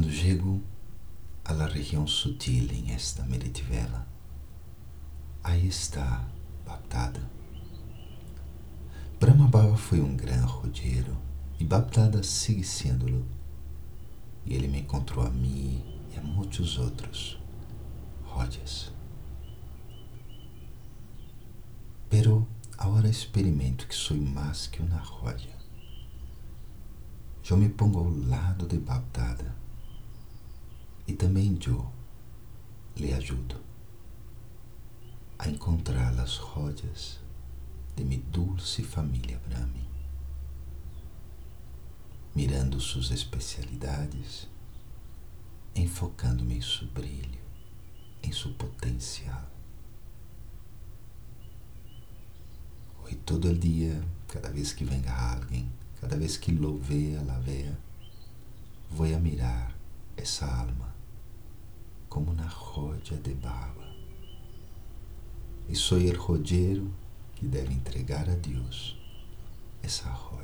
Quando chego la região sutil em esta Meritivela, aí está Baptada. Brahma Baba foi um grande rodeiro e Baptada sigue sendo-lo. E ele me encontrou a mim e a muitos outros rodas. Pero agora experimento que sou mais que uma roda. Eu me pongo ao lado de Baptada também eu lhe ajudo a encontrar as rodas de minha dulce família Brahmi, mirando suas especialidades, enfocando-me em seu brilho, em seu potencial. Hoje, todo dia, cada vez que venga alguém, cada vez que lo vea, la vea, vou a mirar essa como na roda de baba. E sou o rodeiro que deve entregar a Deus essa roda.